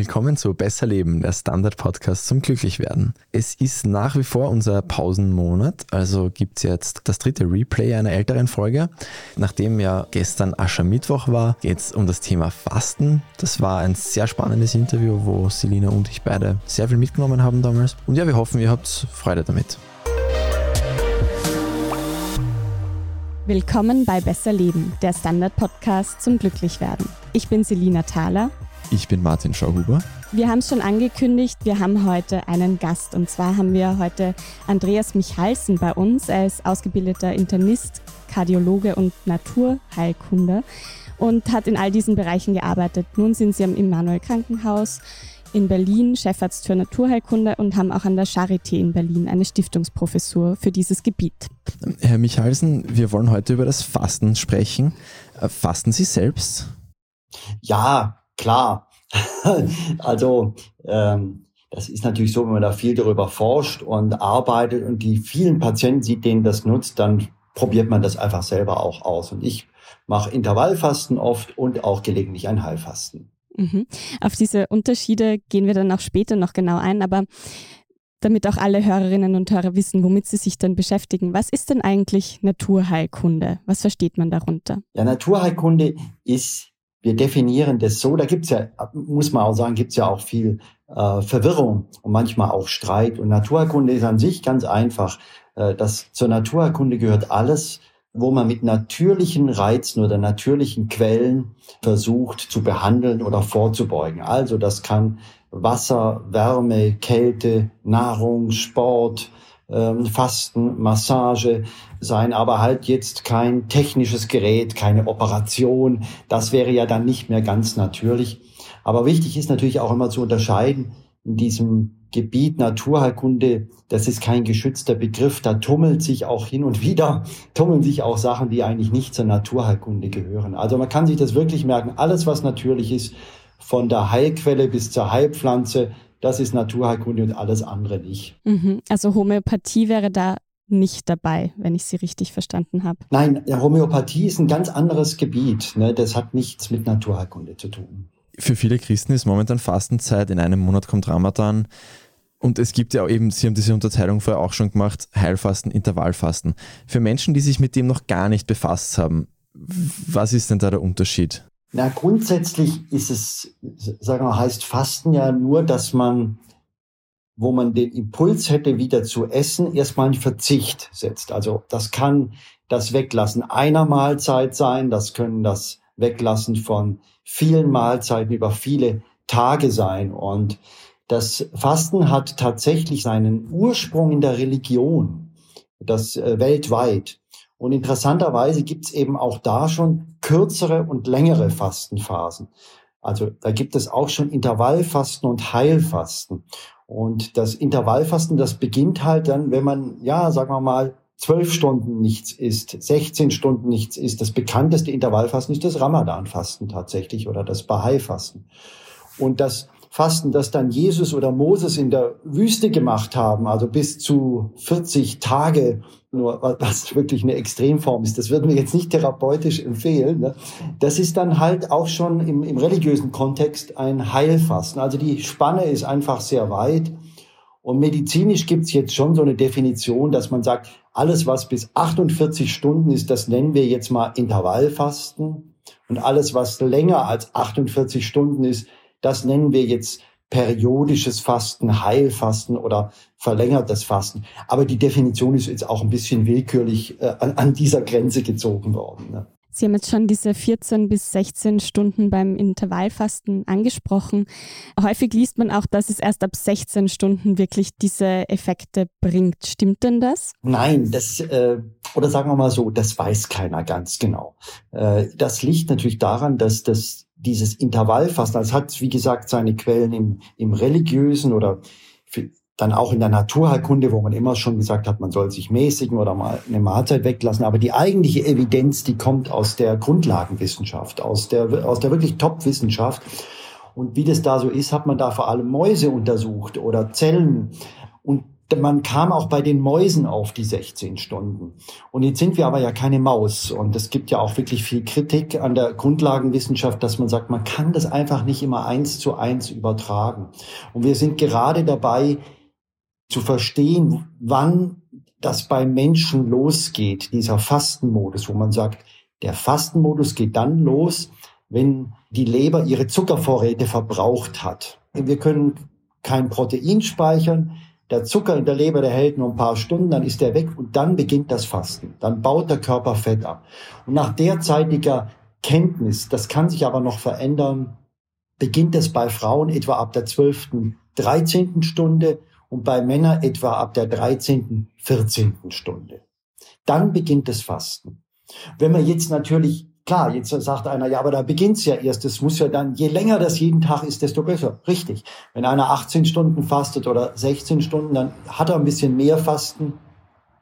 Willkommen zu Besser Leben, der Standard-Podcast zum Glücklichwerden. Es ist nach wie vor unser Pausenmonat, also gibt es jetzt das dritte Replay einer älteren Folge. Nachdem ja gestern Aschermittwoch war, geht es um das Thema Fasten. Das war ein sehr spannendes Interview, wo Selina und ich beide sehr viel mitgenommen haben damals. Und ja, wir hoffen, ihr habt Freude damit. Willkommen bei Besser Leben, der Standard-Podcast zum Glücklichwerden. Ich bin Selina Thaler ich bin Martin Schauhuber. Wir haben es schon angekündigt, wir haben heute einen Gast. Und zwar haben wir heute Andreas Michalsen bei uns. Er ist ausgebildeter Internist, Kardiologe und Naturheilkunde und hat in all diesen Bereichen gearbeitet. Nun sind sie am Immanuel Krankenhaus in Berlin Chefarzt für Naturheilkunde und haben auch an der Charité in Berlin eine Stiftungsprofessur für dieses Gebiet. Herr Michalsen, wir wollen heute über das Fasten sprechen. Äh, fasten Sie selbst? Ja, klar. also ähm, das ist natürlich so, wenn man da viel darüber forscht und arbeitet und die vielen Patienten sieht, denen das nutzt, dann probiert man das einfach selber auch aus. Und ich mache Intervallfasten oft und auch gelegentlich ein Heilfasten. Mhm. Auf diese Unterschiede gehen wir dann auch später noch genau ein, aber damit auch alle Hörerinnen und Hörer wissen, womit sie sich dann beschäftigen. Was ist denn eigentlich Naturheilkunde? Was versteht man darunter? Ja, Naturheilkunde ist wir definieren das so, da gibt's ja, muss man auch sagen, gibt's ja auch viel äh, Verwirrung und manchmal auch Streit. Und Naturerkunde ist an sich ganz einfach. Äh, das, zur Naturerkunde gehört alles, wo man mit natürlichen Reizen oder natürlichen Quellen versucht zu behandeln oder vorzubeugen. Also das kann Wasser, Wärme, Kälte, Nahrung, Sport, ähm, Fasten, Massage sein, aber halt jetzt kein technisches Gerät, keine Operation. Das wäre ja dann nicht mehr ganz natürlich. Aber wichtig ist natürlich auch immer zu unterscheiden in diesem Gebiet Naturheilkunde, das ist kein geschützter Begriff, da tummelt sich auch hin und wieder, tummeln sich auch Sachen, die eigentlich nicht zur Naturheilkunde gehören. Also man kann sich das wirklich merken, alles was natürlich ist, von der Heilquelle bis zur Heilpflanze, das ist Naturheilkunde und alles andere nicht. Mhm. Also Homöopathie wäre da nicht dabei, wenn ich Sie richtig verstanden habe. Nein, Homöopathie ist ein ganz anderes Gebiet. Ne? Das hat nichts mit Naturheilkunde zu tun. Für viele Christen ist momentan Fastenzeit. In einem Monat kommt Ramadan. Und es gibt ja auch eben, Sie haben diese Unterteilung vorher auch schon gemacht, Heilfasten, Intervallfasten. Für Menschen, die sich mit dem noch gar nicht befasst haben, was ist denn da der Unterschied? Na, grundsätzlich ist es, sagen wir, heißt Fasten ja nur, dass man, wo man den Impuls hätte, wieder zu essen, erstmal einen Verzicht setzt. Also das kann das Weglassen einer Mahlzeit sein, das können das Weglassen von vielen Mahlzeiten über viele Tage sein. Und das Fasten hat tatsächlich seinen Ursprung in der Religion, das äh, weltweit. Und interessanterweise gibt es eben auch da schon kürzere und längere Fastenphasen. Also da gibt es auch schon Intervallfasten und Heilfasten. Und das Intervallfasten, das beginnt halt dann, wenn man, ja, sagen wir mal, zwölf Stunden nichts isst, 16 Stunden nichts isst. Das bekannteste Intervallfasten ist das Ramadanfasten tatsächlich oder das Bahai-Fasten. Und das Fasten, das dann Jesus oder Moses in der Wüste gemacht haben, also bis zu 40 Tage, nur was wirklich eine Extremform ist, das würden wir jetzt nicht therapeutisch empfehlen. Ne? Das ist dann halt auch schon im, im religiösen Kontext ein Heilfasten. Also die Spanne ist einfach sehr weit. Und medizinisch gibt's jetzt schon so eine Definition, dass man sagt, alles, was bis 48 Stunden ist, das nennen wir jetzt mal Intervallfasten. Und alles, was länger als 48 Stunden ist, das nennen wir jetzt periodisches Fasten, Heilfasten oder verlängertes Fasten. Aber die Definition ist jetzt auch ein bisschen willkürlich äh, an, an, dieser Grenze gezogen worden. Ne? Sie haben jetzt schon diese 14 bis 16 Stunden beim Intervallfasten angesprochen. Häufig liest man auch, dass es erst ab 16 Stunden wirklich diese Effekte bringt. Stimmt denn das? Nein, das äh, oder sagen wir mal so, das weiß keiner ganz genau. Äh, das liegt natürlich daran, dass das dieses Intervallfasten, das hat, wie gesagt, seine Quellen im, im religiösen oder dann auch in der Naturheilkunde, wo man immer schon gesagt hat, man soll sich mäßigen oder mal eine Mahlzeit weglassen. Aber die eigentliche Evidenz, die kommt aus der Grundlagenwissenschaft, aus der, aus der wirklich Top-Wissenschaft. Und wie das da so ist, hat man da vor allem Mäuse untersucht oder Zellen. Und man kam auch bei den Mäusen auf die 16 Stunden. Und jetzt sind wir aber ja keine Maus. Und es gibt ja auch wirklich viel Kritik an der Grundlagenwissenschaft, dass man sagt, man kann das einfach nicht immer eins zu eins übertragen. Und wir sind gerade dabei zu verstehen, wann das beim Menschen losgeht, dieser Fastenmodus, wo man sagt, der Fastenmodus geht dann los, wenn die Leber ihre Zuckervorräte verbraucht hat. Wir können kein Protein speichern, der Zucker in der Leber, der hält nur ein paar Stunden, dann ist der weg und dann beginnt das Fasten. Dann baut der Körper Fett ab. Und nach derzeitiger Kenntnis, das kann sich aber noch verändern, beginnt es bei Frauen etwa ab der 12., 13. Stunde und bei Männern etwa ab der 13., 14. Stunde. Dann beginnt das Fasten. Wenn man jetzt natürlich Klar, jetzt sagt einer, ja, aber da beginnt's ja erst. Es muss ja dann, je länger das jeden Tag ist, desto besser. Richtig. Wenn einer 18 Stunden fastet oder 16 Stunden, dann hat er ein bisschen mehr Fasten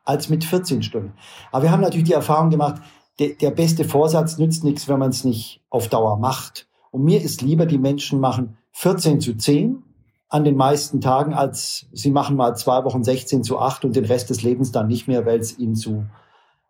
als mit 14 Stunden. Aber wir haben natürlich die Erfahrung gemacht, der, der beste Vorsatz nützt nichts, wenn man es nicht auf Dauer macht. Und mir ist lieber, die Menschen machen 14 zu 10 an den meisten Tagen, als sie machen mal zwei Wochen 16 zu 8 und den Rest des Lebens dann nicht mehr, weil es ihnen zu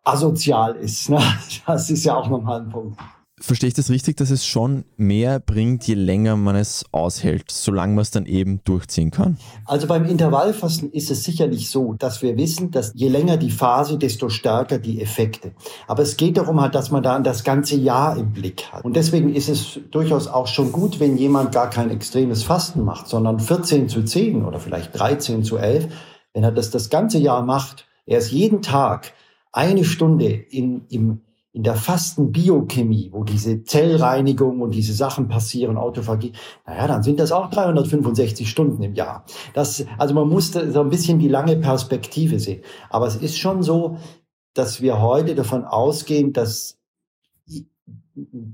asozial ist. Ne? Das ist ja auch nochmal ein Punkt. Verstehe ich das richtig, dass es schon mehr bringt, je länger man es aushält, solange man es dann eben durchziehen kann? Also beim Intervallfasten ist es sicherlich so, dass wir wissen, dass je länger die Phase, desto stärker die Effekte. Aber es geht darum halt, dass man da das ganze Jahr im Blick hat. Und deswegen ist es durchaus auch schon gut, wenn jemand gar kein extremes Fasten macht, sondern 14 zu 10 oder vielleicht 13 zu 11, wenn er das das ganze Jahr macht, er ist jeden Tag eine Stunde in, im, in der Fastenbiochemie, wo diese Zellreinigung und diese Sachen passieren, Autophagie, naja, dann sind das auch 365 Stunden im Jahr. Das, also man muss so ein bisschen die lange Perspektive sehen. Aber es ist schon so, dass wir heute davon ausgehen, dass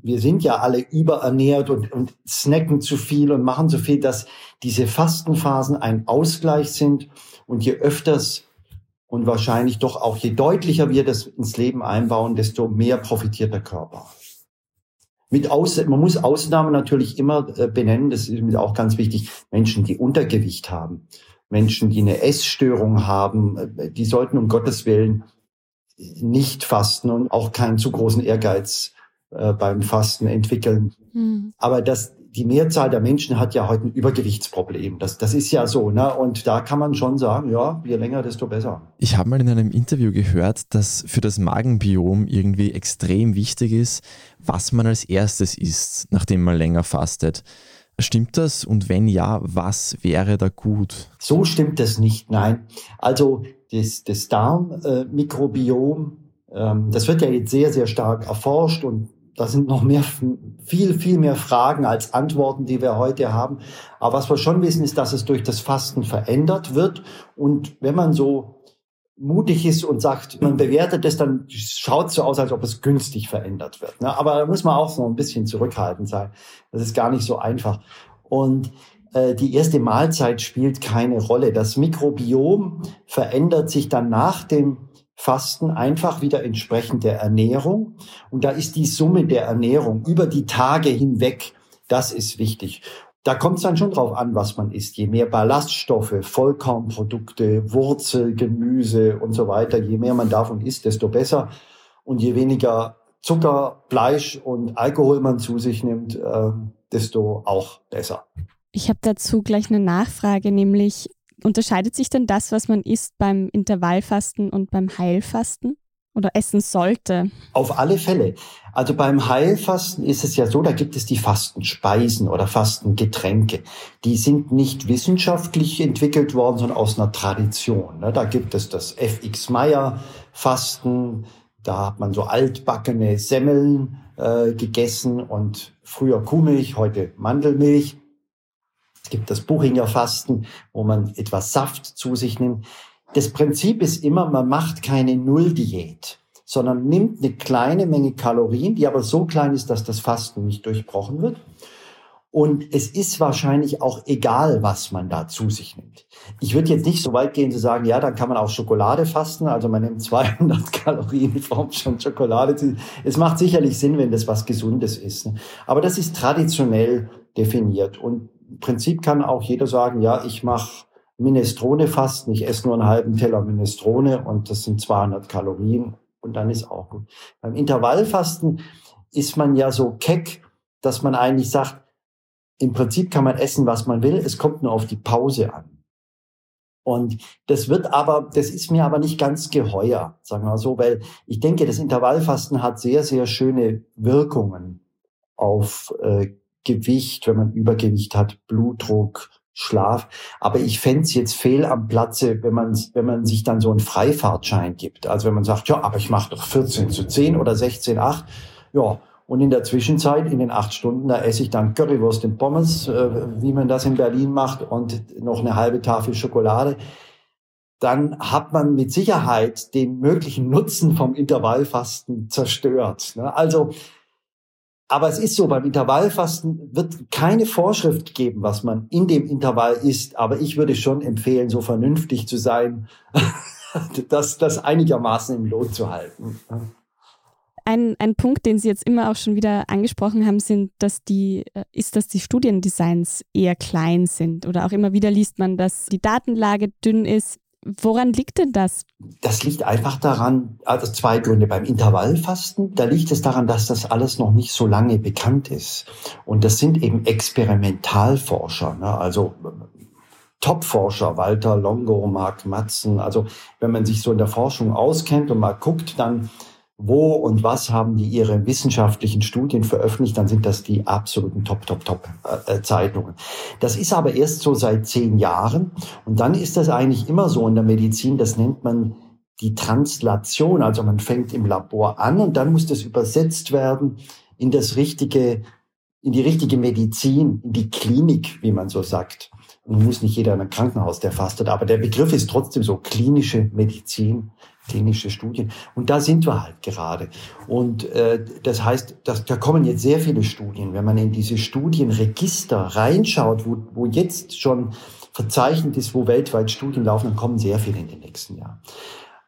wir sind ja alle überernährt und, und snacken zu viel und machen zu viel, dass diese Fastenphasen ein Ausgleich sind und je öfters und wahrscheinlich doch auch, je deutlicher wir das ins Leben einbauen, desto mehr profitiert der Körper. Mit Aus man muss Ausnahmen natürlich immer äh, benennen, das ist auch ganz wichtig. Menschen, die Untergewicht haben, Menschen, die eine Essstörung haben, äh, die sollten um Gottes Willen nicht fasten und auch keinen zu großen Ehrgeiz äh, beim Fasten entwickeln. Mhm. Aber das, die Mehrzahl der Menschen hat ja heute ein Übergewichtsproblem. Das, das ist ja so. Ne? Und da kann man schon sagen, ja, je länger, desto besser. Ich habe mal in einem Interview gehört, dass für das Magenbiom irgendwie extrem wichtig ist, was man als erstes isst, nachdem man länger fastet. Stimmt das? Und wenn ja, was wäre da gut? So stimmt das nicht, nein. Also das, das Darmmikrobiom, ähm, das wird ja jetzt sehr, sehr stark erforscht und da sind noch mehr, viel, viel mehr Fragen als Antworten, die wir heute haben. Aber was wir schon wissen, ist, dass es durch das Fasten verändert wird. Und wenn man so mutig ist und sagt, man bewertet es, dann schaut es so aus, als ob es günstig verändert wird. Ne? Aber da muss man auch so ein bisschen zurückhaltend sein. Das ist gar nicht so einfach. Und äh, die erste Mahlzeit spielt keine Rolle. Das Mikrobiom verändert sich dann nach dem Fasten einfach wieder entsprechend der Ernährung. Und da ist die Summe der Ernährung über die Tage hinweg, das ist wichtig. Da kommt es dann schon drauf an, was man isst. Je mehr Ballaststoffe, Vollkornprodukte, Wurzel, Gemüse und so weiter, je mehr man davon isst, desto besser. Und je weniger Zucker, Fleisch und Alkohol man zu sich nimmt, äh, desto auch besser. Ich habe dazu gleich eine Nachfrage, nämlich Unterscheidet sich denn das, was man isst beim Intervallfasten und beim Heilfasten? Oder essen sollte? Auf alle Fälle. Also beim Heilfasten ist es ja so, da gibt es die Fastenspeisen oder Fastengetränke. Die sind nicht wissenschaftlich entwickelt worden, sondern aus einer Tradition. Ne? Da gibt es das FX Meyer Fasten. Da hat man so altbackene Semmeln äh, gegessen und früher Kuhmilch, heute Mandelmilch. Es gibt das Buchinger Fasten, wo man etwas Saft zu sich nimmt. Das Prinzip ist immer, man macht keine Nulldiät, sondern nimmt eine kleine Menge Kalorien, die aber so klein ist, dass das Fasten nicht durchbrochen wird. Und es ist wahrscheinlich auch egal, was man da zu sich nimmt. Ich würde jetzt nicht so weit gehen zu sagen, ja, dann kann man auch Schokolade fasten. Also man nimmt 200 Kalorien in Form von Schokolade. Es macht sicherlich Sinn, wenn das was Gesundes ist. Aber das ist traditionell definiert. Und Prinzip kann auch jeder sagen, ja, ich mache Minestrone-Fasten. Ich esse nur einen halben Teller Minestrone und das sind 200 Kalorien und dann ist auch gut. Beim Intervallfasten ist man ja so keck, dass man eigentlich sagt, im Prinzip kann man essen, was man will. Es kommt nur auf die Pause an. Und das wird aber, das ist mir aber nicht ganz geheuer, sagen wir so, weil ich denke, das Intervallfasten hat sehr, sehr schöne Wirkungen auf äh, Gewicht, wenn man Übergewicht hat, Blutdruck, Schlaf. Aber ich fände jetzt fehl am Platze, wenn man, wenn man sich dann so einen Freifahrtschein gibt. Also wenn man sagt, ja, aber ich mache doch 14 zu 10 oder 16, 8. Ja, und in der Zwischenzeit, in den acht Stunden, da esse ich dann Currywurst und Pommes, äh, wie man das in Berlin macht, und noch eine halbe Tafel Schokolade. Dann hat man mit Sicherheit den möglichen Nutzen vom Intervallfasten zerstört. Ne? Also, aber es ist so, beim Intervallfasten wird keine Vorschrift geben, was man in dem Intervall isst. Aber ich würde schon empfehlen, so vernünftig zu sein, das, das einigermaßen im Lot zu halten. Ein, ein Punkt, den Sie jetzt immer auch schon wieder angesprochen haben, sind, dass die, äh, ist, dass die Studiendesigns eher klein sind. Oder auch immer wieder liest man, dass die Datenlage dünn ist. Woran liegt denn das? Das liegt einfach daran, also zwei Gründe. Beim Intervallfasten, da liegt es daran, dass das alles noch nicht so lange bekannt ist. Und das sind eben Experimentalforscher, ne? also Top-Forscher, Walter Longo, Mark Matzen. Also wenn man sich so in der Forschung auskennt und mal guckt, dann wo und was haben die ihre wissenschaftlichen Studien veröffentlicht, dann sind das die absoluten Top, Top, Top äh, Zeitungen. Das ist aber erst so seit zehn Jahren und dann ist das eigentlich immer so in der Medizin, das nennt man die Translation, also man fängt im Labor an und dann muss das übersetzt werden in das richtige, in die richtige Medizin, in die Klinik, wie man so sagt. Und muss nicht jeder in einem Krankenhaus, der fastet, aber der Begriff ist trotzdem so klinische Medizin klinische Studien. Und da sind wir halt gerade. Und äh, das heißt, dass, da kommen jetzt sehr viele Studien. Wenn man in diese Studienregister reinschaut, wo, wo jetzt schon verzeichnet ist, wo weltweit Studien laufen, dann kommen sehr viele in den nächsten Jahren.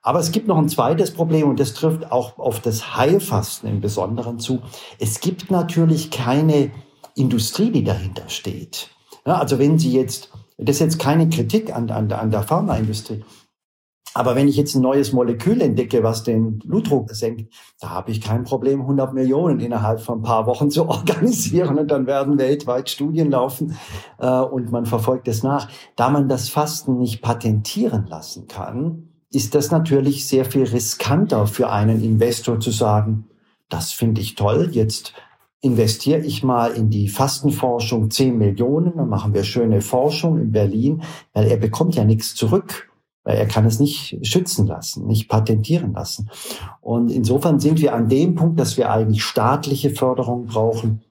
Aber es gibt noch ein zweites Problem und das trifft auch auf das Heilfasten im Besonderen zu. Es gibt natürlich keine Industrie, die dahinter steht. Ja, also wenn Sie jetzt, das ist jetzt keine Kritik an, an, an der Pharmaindustrie, aber wenn ich jetzt ein neues Molekül entdecke, was den Blutdruck senkt, da habe ich kein Problem, 100 Millionen innerhalb von ein paar Wochen zu organisieren und dann werden weltweit Studien laufen äh, und man verfolgt es nach. Da man das Fasten nicht patentieren lassen kann, ist das natürlich sehr viel riskanter für einen Investor zu sagen, das finde ich toll, jetzt investiere ich mal in die Fastenforschung 10 Millionen, dann machen wir schöne Forschung in Berlin, weil er bekommt ja nichts zurück weil er kann es nicht schützen lassen, nicht patentieren lassen. Und insofern sind wir an dem Punkt, dass wir eigentlich staatliche Förderung brauchen.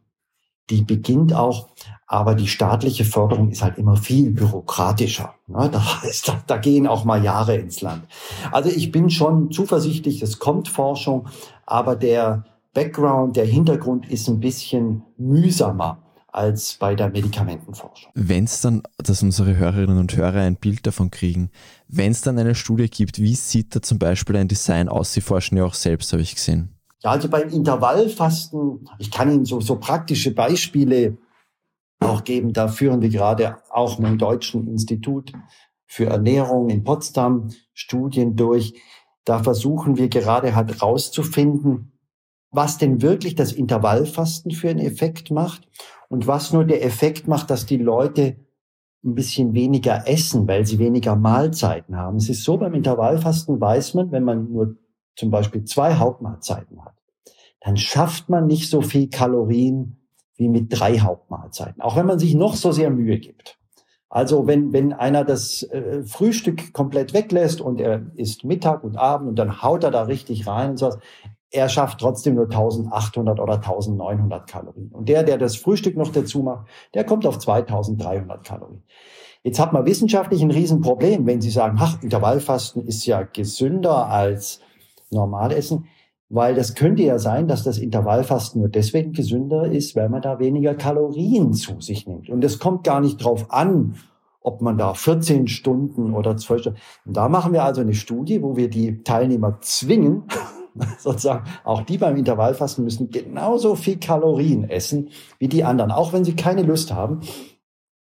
Die beginnt auch, aber die staatliche Förderung ist halt immer viel bürokratischer. Ne? Da, heißt, da gehen auch mal Jahre ins Land. Also ich bin schon zuversichtlich, es kommt Forschung, aber der Background, der Hintergrund ist ein bisschen mühsamer als bei der Medikamentenforschung. Wenn es dann, dass unsere Hörerinnen und Hörer ein Bild davon kriegen, wenn es dann eine Studie gibt, wie sieht da zum Beispiel ein Design aus? Sie forschen ja auch selbst, habe ich gesehen. Ja, also beim Intervallfasten, ich kann Ihnen so, so praktische Beispiele auch geben. Da führen wir gerade auch mit dem Deutschen Institut für Ernährung in Potsdam Studien durch. Da versuchen wir gerade halt rauszufinden, was denn wirklich das Intervallfasten für einen Effekt macht und was nur der Effekt macht, dass die Leute ein bisschen weniger essen, weil sie weniger Mahlzeiten haben. Es ist so, beim Intervallfasten weiß man, wenn man nur zum Beispiel zwei Hauptmahlzeiten hat, dann schafft man nicht so viel Kalorien wie mit drei Hauptmahlzeiten, auch wenn man sich noch so sehr Mühe gibt. Also wenn, wenn einer das äh, Frühstück komplett weglässt und er isst Mittag und Abend und dann haut er da richtig rein und sowas, er schafft trotzdem nur 1800 oder 1900 Kalorien. Und der, der das Frühstück noch dazu macht, der kommt auf 2300 Kalorien. Jetzt hat man wissenschaftlich ein Riesenproblem, wenn Sie sagen, ach, Intervallfasten ist ja gesünder als Normalessen, weil das könnte ja sein, dass das Intervallfasten nur deswegen gesünder ist, weil man da weniger Kalorien zu sich nimmt. Und es kommt gar nicht drauf an, ob man da 14 Stunden oder 12 Stunden. Und da machen wir also eine Studie, wo wir die Teilnehmer zwingen, sozusagen, auch die beim Intervallfasten müssen genauso viel Kalorien essen wie die anderen, auch wenn sie keine Lust haben.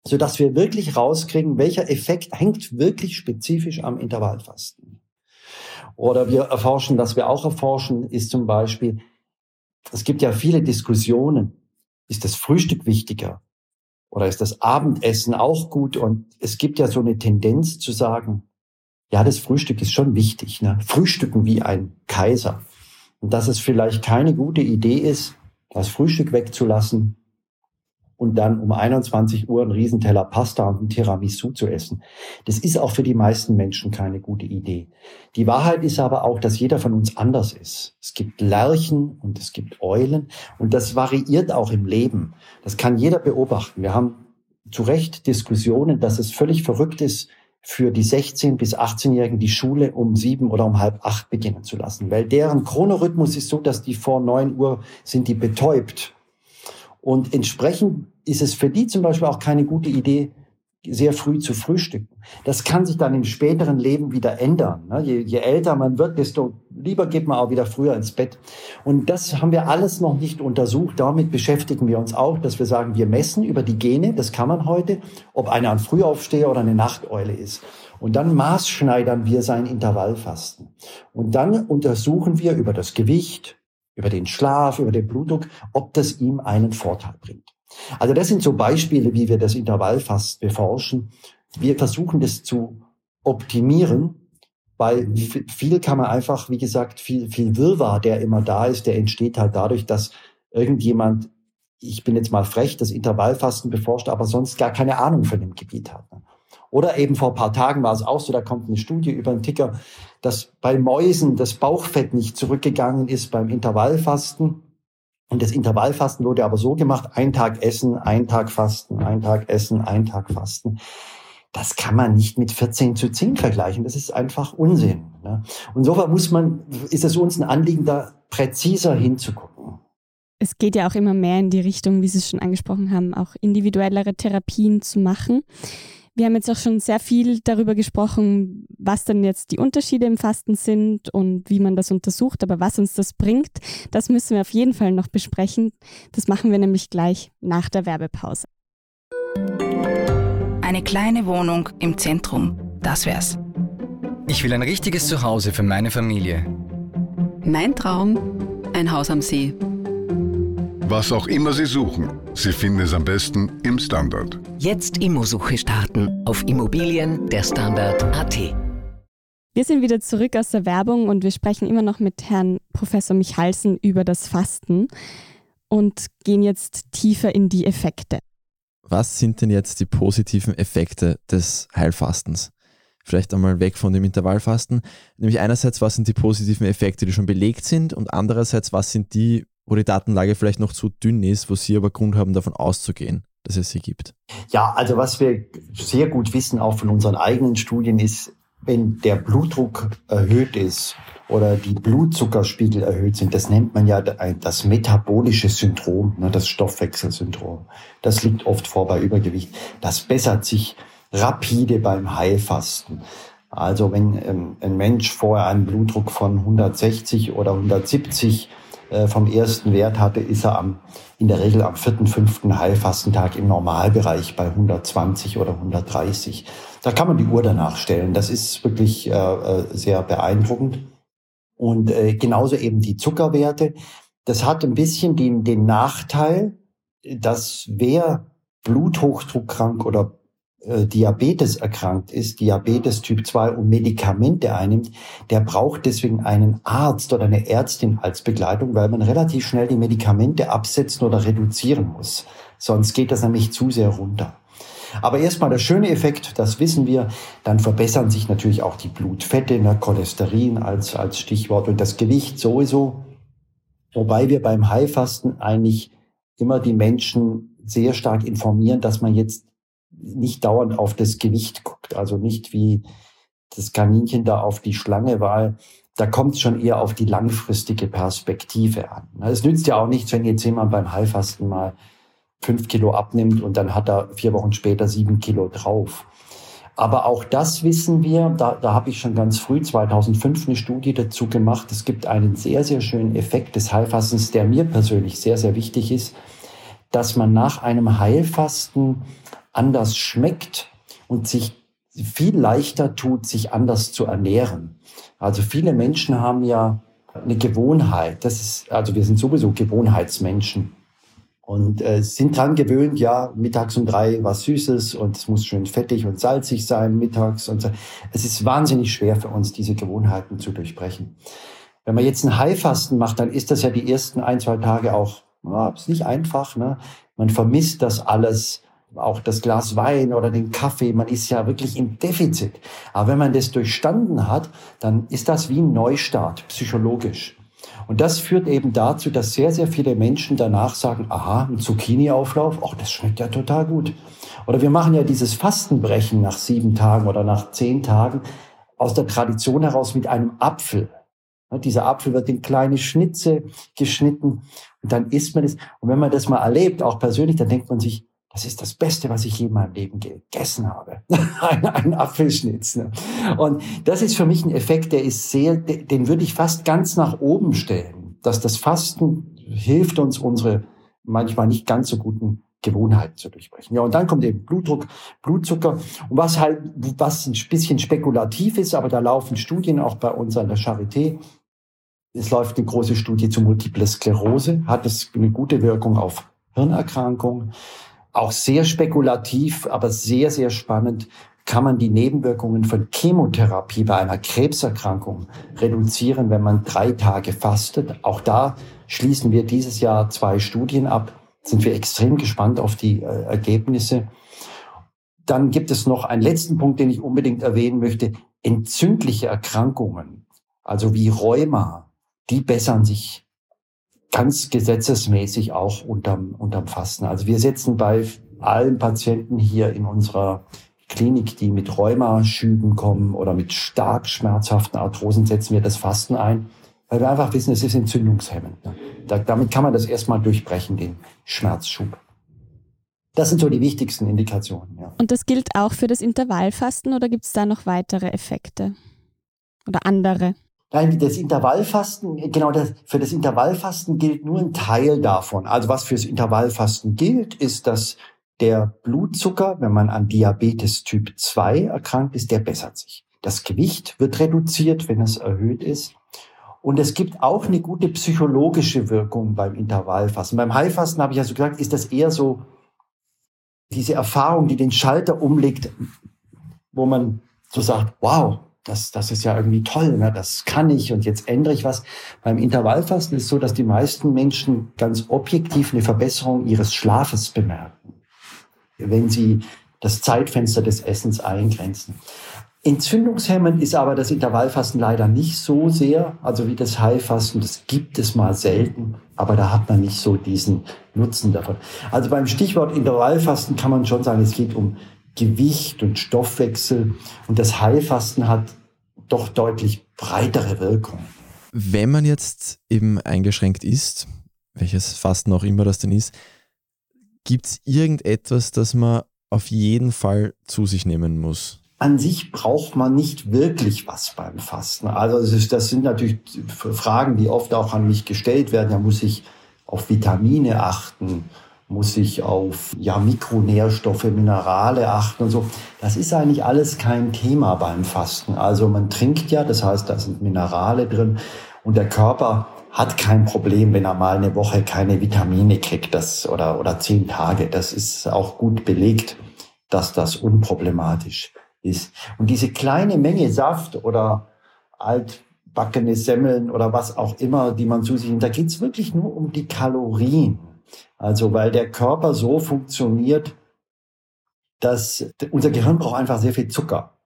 sodass wir wirklich rauskriegen, welcher Effekt hängt wirklich spezifisch am Intervallfasten. Oder wir erforschen, dass wir auch erforschen, ist zum Beispiel, es gibt ja viele Diskussionen. Ist das Frühstück wichtiger? Oder ist das Abendessen auch gut? Und es gibt ja so eine Tendenz zu sagen, ja, das Frühstück ist schon wichtig. Ne? Frühstücken wie ein Kaiser. Und dass es vielleicht keine gute Idee ist, das Frühstück wegzulassen und dann um 21 Uhr einen Riesenteller Pasta und ein Tiramisu zu essen. Das ist auch für die meisten Menschen keine gute Idee. Die Wahrheit ist aber auch, dass jeder von uns anders ist. Es gibt Lerchen und es gibt Eulen und das variiert auch im Leben. Das kann jeder beobachten. Wir haben zu Recht Diskussionen, dass es völlig verrückt ist, für die 16- bis 18-Jährigen die Schule um sieben oder um halb acht beginnen zu lassen. Weil deren Chronorhythmus ist so, dass die vor neun Uhr sind die betäubt und entsprechend ist es für die zum Beispiel auch keine gute Idee, sehr früh zu frühstücken. Das kann sich dann im späteren Leben wieder ändern. Ne? Je, je, älter man wird, desto lieber geht man auch wieder früher ins Bett. Und das haben wir alles noch nicht untersucht. Damit beschäftigen wir uns auch, dass wir sagen, wir messen über die Gene, das kann man heute, ob einer ein Frühaufsteher oder eine Nachteule ist. Und dann maßschneidern wir sein Intervallfasten. Und dann untersuchen wir über das Gewicht, über den Schlaf, über den Blutdruck, ob das ihm einen Vorteil bringt. Also das sind so Beispiele, wie wir das Intervallfasten beforschen. Wir versuchen das zu optimieren, weil viel kann man einfach, wie gesagt, viel, viel Wirrwarr, der immer da ist, der entsteht halt dadurch, dass irgendjemand, ich bin jetzt mal frech, das Intervallfasten beforscht, aber sonst gar keine Ahnung von dem Gebiet hat. Oder eben vor ein paar Tagen war es auch so, da kommt eine Studie über einen Ticker, dass bei Mäusen das Bauchfett nicht zurückgegangen ist beim Intervallfasten. Und das Intervallfasten wurde aber so gemacht, ein Tag essen, ein Tag fasten, ein Tag essen, ein Tag fasten. Das kann man nicht mit 14 zu 10 vergleichen. Das ist einfach Unsinn. Ne? Und insofern muss man, ist es uns ein Anliegen, da präziser hinzugucken. Es geht ja auch immer mehr in die Richtung, wie Sie es schon angesprochen haben, auch individuellere Therapien zu machen. Wir haben jetzt auch schon sehr viel darüber gesprochen, was dann jetzt die Unterschiede im Fasten sind und wie man das untersucht. Aber was uns das bringt, das müssen wir auf jeden Fall noch besprechen. Das machen wir nämlich gleich nach der Werbepause. Eine kleine Wohnung im Zentrum, das wär's. Ich will ein richtiges Zuhause für meine Familie. Mein Traum, ein Haus am See. Was auch immer Sie suchen, Sie finden es am besten im Standard. Jetzt Immosuche starten auf Immobilien der Standard.at. Wir sind wieder zurück aus der Werbung und wir sprechen immer noch mit Herrn Professor Michalsen über das Fasten und gehen jetzt tiefer in die Effekte. Was sind denn jetzt die positiven Effekte des Heilfastens? Vielleicht einmal weg von dem Intervallfasten. Nämlich einerseits, was sind die positiven Effekte, die schon belegt sind und andererseits, was sind die wo die Datenlage vielleicht noch zu dünn ist, wo Sie aber Grund haben, davon auszugehen, dass es sie gibt? Ja, also was wir sehr gut wissen, auch von unseren eigenen Studien, ist, wenn der Blutdruck erhöht ist oder die Blutzuckerspiegel erhöht sind, das nennt man ja das metabolische Syndrom, ne, das Stoffwechselsyndrom. Das liegt oft vor bei Übergewicht. Das bessert sich rapide beim Heilfasten. Also wenn ähm, ein Mensch vorher einen Blutdruck von 160 oder 170 äh, vom ersten Wert hatte, ist er am, in der Regel am vierten, fünften Heilfastentag im Normalbereich bei 120 oder 130. Da kann man die Uhr danach stellen. Das ist wirklich äh, äh, sehr beeindruckend. Und äh, genauso eben die Zuckerwerte. Das hat ein bisschen den, den Nachteil, dass wer bluthochdruckkrank oder äh, Diabetes erkrankt ist, Diabetes Typ 2 und Medikamente einnimmt, der braucht deswegen einen Arzt oder eine Ärztin als Begleitung, weil man relativ schnell die Medikamente absetzen oder reduzieren muss. Sonst geht das nämlich zu sehr runter. Aber erstmal der schöne Effekt, das wissen wir, dann verbessern sich natürlich auch die Blutfette, ne, Cholesterin als, als Stichwort und das Gewicht sowieso. Wobei wir beim Heilfasten eigentlich immer die Menschen sehr stark informieren, dass man jetzt nicht dauernd auf das Gewicht guckt, also nicht wie das Kaninchen da auf die Schlange, weil da kommt es schon eher auf die langfristige Perspektive an. Es nützt ja auch nichts, wenn jetzt jemand beim Heilfasten mal fünf Kilo abnimmt und dann hat er vier Wochen später sieben Kilo drauf. Aber auch das wissen wir, da, da habe ich schon ganz früh 2005 eine Studie dazu gemacht. Es gibt einen sehr, sehr schönen Effekt des Heilfastens, der mir persönlich sehr, sehr wichtig ist, dass man nach einem Heilfasten anders schmeckt und sich viel leichter tut, sich anders zu ernähren. Also viele Menschen haben ja eine Gewohnheit. Das ist, also wir sind sowieso Gewohnheitsmenschen und äh, sind dran gewöhnt, ja, mittags um drei was Süßes und es muss schön fettig und salzig sein mittags und so. Es ist wahnsinnig schwer für uns, diese Gewohnheiten zu durchbrechen. Wenn man jetzt ein Heilfasten macht, dann ist das ja die ersten ein, zwei Tage auch, ja, ist nicht einfach, ne? Man vermisst das alles, auch das Glas Wein oder den Kaffee, man ist ja wirklich im Defizit. Aber wenn man das durchstanden hat, dann ist das wie ein Neustart, psychologisch. Und das führt eben dazu, dass sehr, sehr viele Menschen danach sagen, aha, ein Zucchini-Auflauf, ach, das schmeckt ja total gut. Oder wir machen ja dieses Fastenbrechen nach sieben Tagen oder nach zehn Tagen aus der Tradition heraus mit einem Apfel. Dieser Apfel wird in kleine Schnitze geschnitten und dann isst man es. Und wenn man das mal erlebt, auch persönlich, dann denkt man sich, das ist das Beste, was ich je in meinem Leben gegessen habe. ein, ein Apfelschnitz. Ne? Und das ist für mich ein Effekt, der ist sehr, den würde ich fast ganz nach oben stellen. Dass das Fasten hilft uns, unsere manchmal nicht ganz so guten Gewohnheiten zu durchbrechen. Ja, und dann kommt eben Blutdruck, Blutzucker. Und was halt, was ein bisschen spekulativ ist, aber da laufen Studien auch bei uns an der Charité. Es läuft eine große Studie zu Multiple Sklerose, hat es eine gute Wirkung auf Hirnerkrankungen auch sehr spekulativ, aber sehr, sehr spannend, kann man die Nebenwirkungen von Chemotherapie bei einer Krebserkrankung reduzieren, wenn man drei Tage fastet. Auch da schließen wir dieses Jahr zwei Studien ab. Sind wir extrem gespannt auf die äh, Ergebnisse. Dann gibt es noch einen letzten Punkt, den ich unbedingt erwähnen möchte. Entzündliche Erkrankungen, also wie Rheuma, die bessern sich ganz gesetzesmäßig auch unterm, unterm Fasten. Also wir setzen bei allen Patienten hier in unserer Klinik, die mit Rheumaschüben kommen oder mit stark schmerzhaften Arthrosen, setzen wir das Fasten ein, weil wir einfach wissen, es ist entzündungshemmend. Ne? Da, damit kann man das erstmal durchbrechen, den Schmerzschub. Das sind so die wichtigsten Indikationen. Ja. Und das gilt auch für das Intervallfasten oder gibt es da noch weitere Effekte oder andere? Nein, das Intervallfasten, genau das, für das Intervallfasten gilt nur ein Teil davon. Also was fürs Intervallfasten gilt, ist, dass der Blutzucker, wenn man an Diabetes Typ 2 erkrankt ist, der bessert sich. Das Gewicht wird reduziert, wenn es erhöht ist. Und es gibt auch eine gute psychologische Wirkung beim Intervallfasten. Beim Heilfasten habe ich ja so gesagt, ist das eher so diese Erfahrung, die den Schalter umlegt, wo man so sagt, wow, das, das ist ja irgendwie toll, ne? das kann ich und jetzt ändere ich was. Beim Intervallfasten ist es so, dass die meisten Menschen ganz objektiv eine Verbesserung ihres Schlafes bemerken, wenn sie das Zeitfenster des Essens eingrenzen. Entzündungshemmend ist aber das Intervallfasten leider nicht so sehr, also wie das Heilfasten, das gibt es mal selten, aber da hat man nicht so diesen Nutzen davon. Also beim Stichwort Intervallfasten kann man schon sagen, es geht um Gewicht und Stoffwechsel. Und das Heilfasten hat doch deutlich breitere Wirkung. Wenn man jetzt eben eingeschränkt ist, welches Fasten auch immer das denn ist, gibt es irgendetwas, das man auf jeden Fall zu sich nehmen muss? An sich braucht man nicht wirklich was beim Fasten. Also das sind natürlich Fragen, die oft auch an mich gestellt werden. Da muss ich auf Vitamine achten muss ich auf ja, Mikronährstoffe, Minerale achten und so. Das ist eigentlich alles kein Thema beim Fasten. Also man trinkt ja, das heißt, da sind Minerale drin und der Körper hat kein Problem, wenn er mal eine Woche keine Vitamine kriegt, das oder oder zehn Tage. Das ist auch gut belegt, dass das unproblematisch ist. Und diese kleine Menge Saft oder altbackene Semmeln oder was auch immer, die man zu sich nimmt, da geht's wirklich nur um die Kalorien. Also weil der Körper so funktioniert, dass unser Gehirn braucht einfach sehr viel Zucker.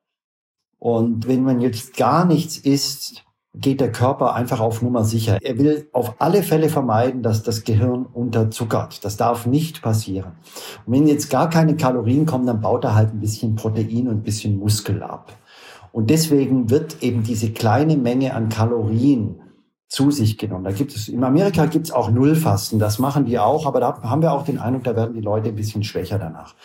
Und wenn man jetzt gar nichts isst, geht der Körper einfach auf Nummer sicher. Er will auf alle Fälle vermeiden, dass das Gehirn unterzuckert. Das darf nicht passieren. Und wenn jetzt gar keine Kalorien kommen, dann baut er halt ein bisschen Protein und ein bisschen Muskel ab. Und deswegen wird eben diese kleine Menge an Kalorien zu sich genommen. Da gibt es, in Amerika gibt es auch Nullfasten, das machen die auch, aber da haben wir auch den Eindruck, da werden die Leute ein bisschen schwächer danach.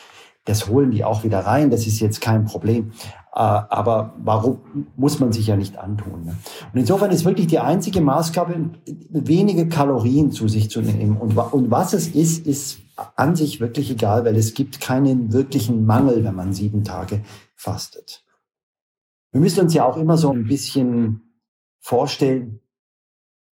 Das holen die auch wieder rein, das ist jetzt kein Problem. Äh, aber warum muss man sich ja nicht antun? Ne? Und insofern ist wirklich die einzige Maßgabe, wenige Kalorien zu sich zu nehmen. Und, und was es ist, ist an sich wirklich egal, weil es gibt keinen wirklichen Mangel, wenn man sieben Tage fastet. Wir müssen uns ja auch immer so ein bisschen vorstellen,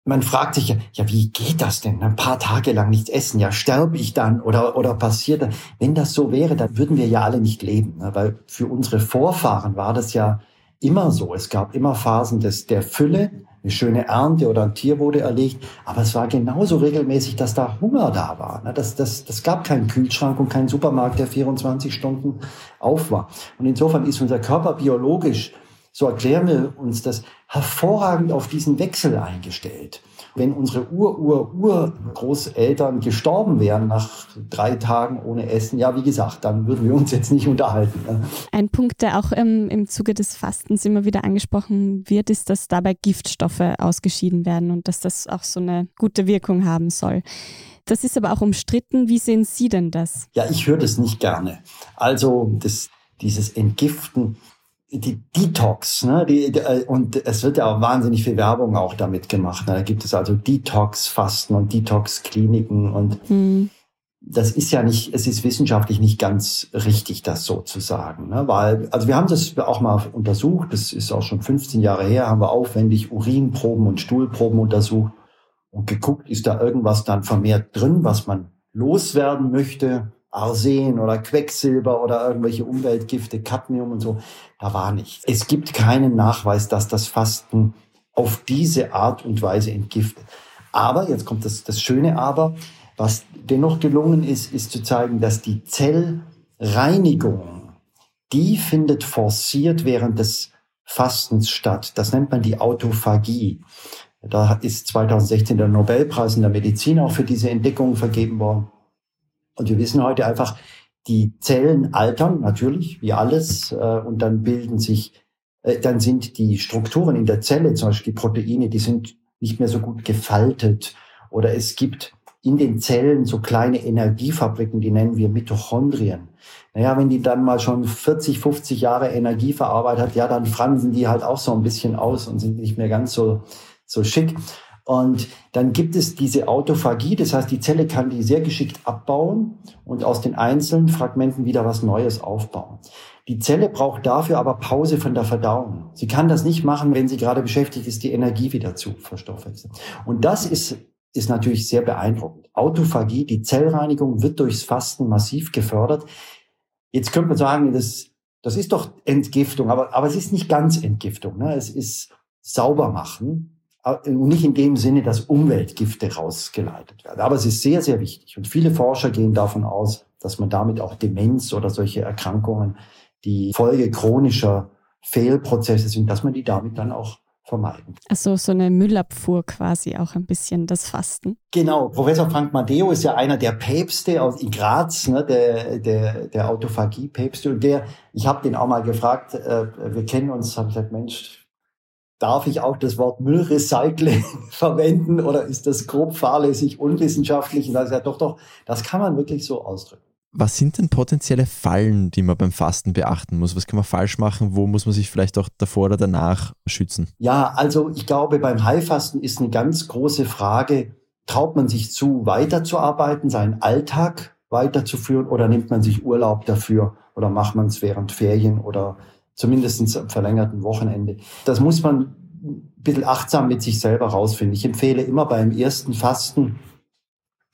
man fragt sich ja, ja, wie geht das denn? Ein paar Tage lang nichts essen, ja, sterbe ich dann oder, oder passiert dann? Wenn das so wäre, dann würden wir ja alle nicht leben, ne? weil für unsere Vorfahren war das ja immer so. Es gab immer Phasen des, der Fülle, eine schöne Ernte oder ein Tier wurde erlegt, aber es war genauso regelmäßig, dass da Hunger da war. Ne? Das, das, das gab keinen Kühlschrank und keinen Supermarkt, der 24 Stunden auf war. Und insofern ist unser Körper biologisch so erklären wir uns das, hervorragend auf diesen Wechsel eingestellt. Wenn unsere Ur-Ur-Ur-Großeltern gestorben wären nach drei Tagen ohne Essen, ja, wie gesagt, dann würden wir uns jetzt nicht unterhalten. Ne? Ein Punkt, der auch im, im Zuge des Fastens immer wieder angesprochen wird, ist, dass dabei Giftstoffe ausgeschieden werden und dass das auch so eine gute Wirkung haben soll. Das ist aber auch umstritten. Wie sehen Sie denn das? Ja, ich höre das nicht gerne. Also das, dieses Entgiften, die Detox, ne? Die, die, äh, und es wird ja auch wahnsinnig viel Werbung auch damit gemacht. Ne? Da gibt es also Detox-Fasten und Detox-Kliniken und hm. das ist ja nicht, es ist wissenschaftlich nicht ganz richtig, das so zu sagen. Ne? Weil, also wir haben das auch mal untersucht, das ist auch schon 15 Jahre her, haben wir aufwendig Urinproben und Stuhlproben untersucht und geguckt, ist da irgendwas dann vermehrt drin, was man loswerden möchte Arsen oder Quecksilber oder irgendwelche Umweltgifte, Cadmium und so. Da war nichts. Es gibt keinen Nachweis, dass das Fasten auf diese Art und Weise entgiftet. Aber, jetzt kommt das, das Schöne Aber, was dennoch gelungen ist, ist zu zeigen, dass die Zellreinigung, die findet forciert während des Fastens statt. Das nennt man die Autophagie. Da ist 2016 der Nobelpreis in der Medizin auch für diese Entdeckung vergeben worden. Und wir wissen heute einfach, die Zellen altern natürlich, wie alles, äh, und dann bilden sich, äh, dann sind die Strukturen in der Zelle, zum Beispiel die Proteine, die sind nicht mehr so gut gefaltet. Oder es gibt in den Zellen so kleine Energiefabriken, die nennen wir Mitochondrien. Naja, wenn die dann mal schon 40, 50 Jahre Energie verarbeitet hat, ja, dann fransen die halt auch so ein bisschen aus und sind nicht mehr ganz so, so schick. Und dann gibt es diese Autophagie, das heißt, die Zelle kann die sehr geschickt abbauen und aus den einzelnen Fragmenten wieder was Neues aufbauen. Die Zelle braucht dafür aber Pause von der Verdauung. Sie kann das nicht machen, wenn sie gerade beschäftigt ist, die Energie wieder zu verstoffwechseln. Und das ist, ist natürlich sehr beeindruckend. Autophagie, die Zellreinigung wird durchs Fasten massiv gefördert. Jetzt könnte man sagen, das, das ist doch Entgiftung, aber, aber es ist nicht ganz Entgiftung. Ne? Es ist sauber machen nicht in dem Sinne, dass Umweltgifte rausgeleitet werden. Aber es ist sehr, sehr wichtig. Und viele Forscher gehen davon aus, dass man damit auch Demenz oder solche Erkrankungen, die Folge chronischer Fehlprozesse sind, dass man die damit dann auch vermeiden. Also so eine Müllabfuhr quasi auch ein bisschen, das Fasten. Genau. Professor Frank Madeo ist ja einer der Päpste aus in Graz, ne, der, der, der Autophagie-Päpste. Und der, ich habe den auch mal gefragt, äh, wir kennen uns, habe ich gesagt, Mensch, Darf ich auch das Wort Müllrecycling verwenden oder ist das grob fahrlässig, unwissenschaftlich? Und da ist ja doch, doch, das kann man wirklich so ausdrücken. Was sind denn potenzielle Fallen, die man beim Fasten beachten muss? Was kann man falsch machen? Wo muss man sich vielleicht auch davor oder danach schützen? Ja, also ich glaube, beim Heilfasten ist eine ganz große Frage, traut man sich zu, weiterzuarbeiten, seinen Alltag weiterzuführen oder nimmt man sich Urlaub dafür oder macht man es während Ferien oder zumindest am verlängerten Wochenende. Das muss man ein bisschen achtsam mit sich selber rausfinden. Ich empfehle immer beim ersten Fasten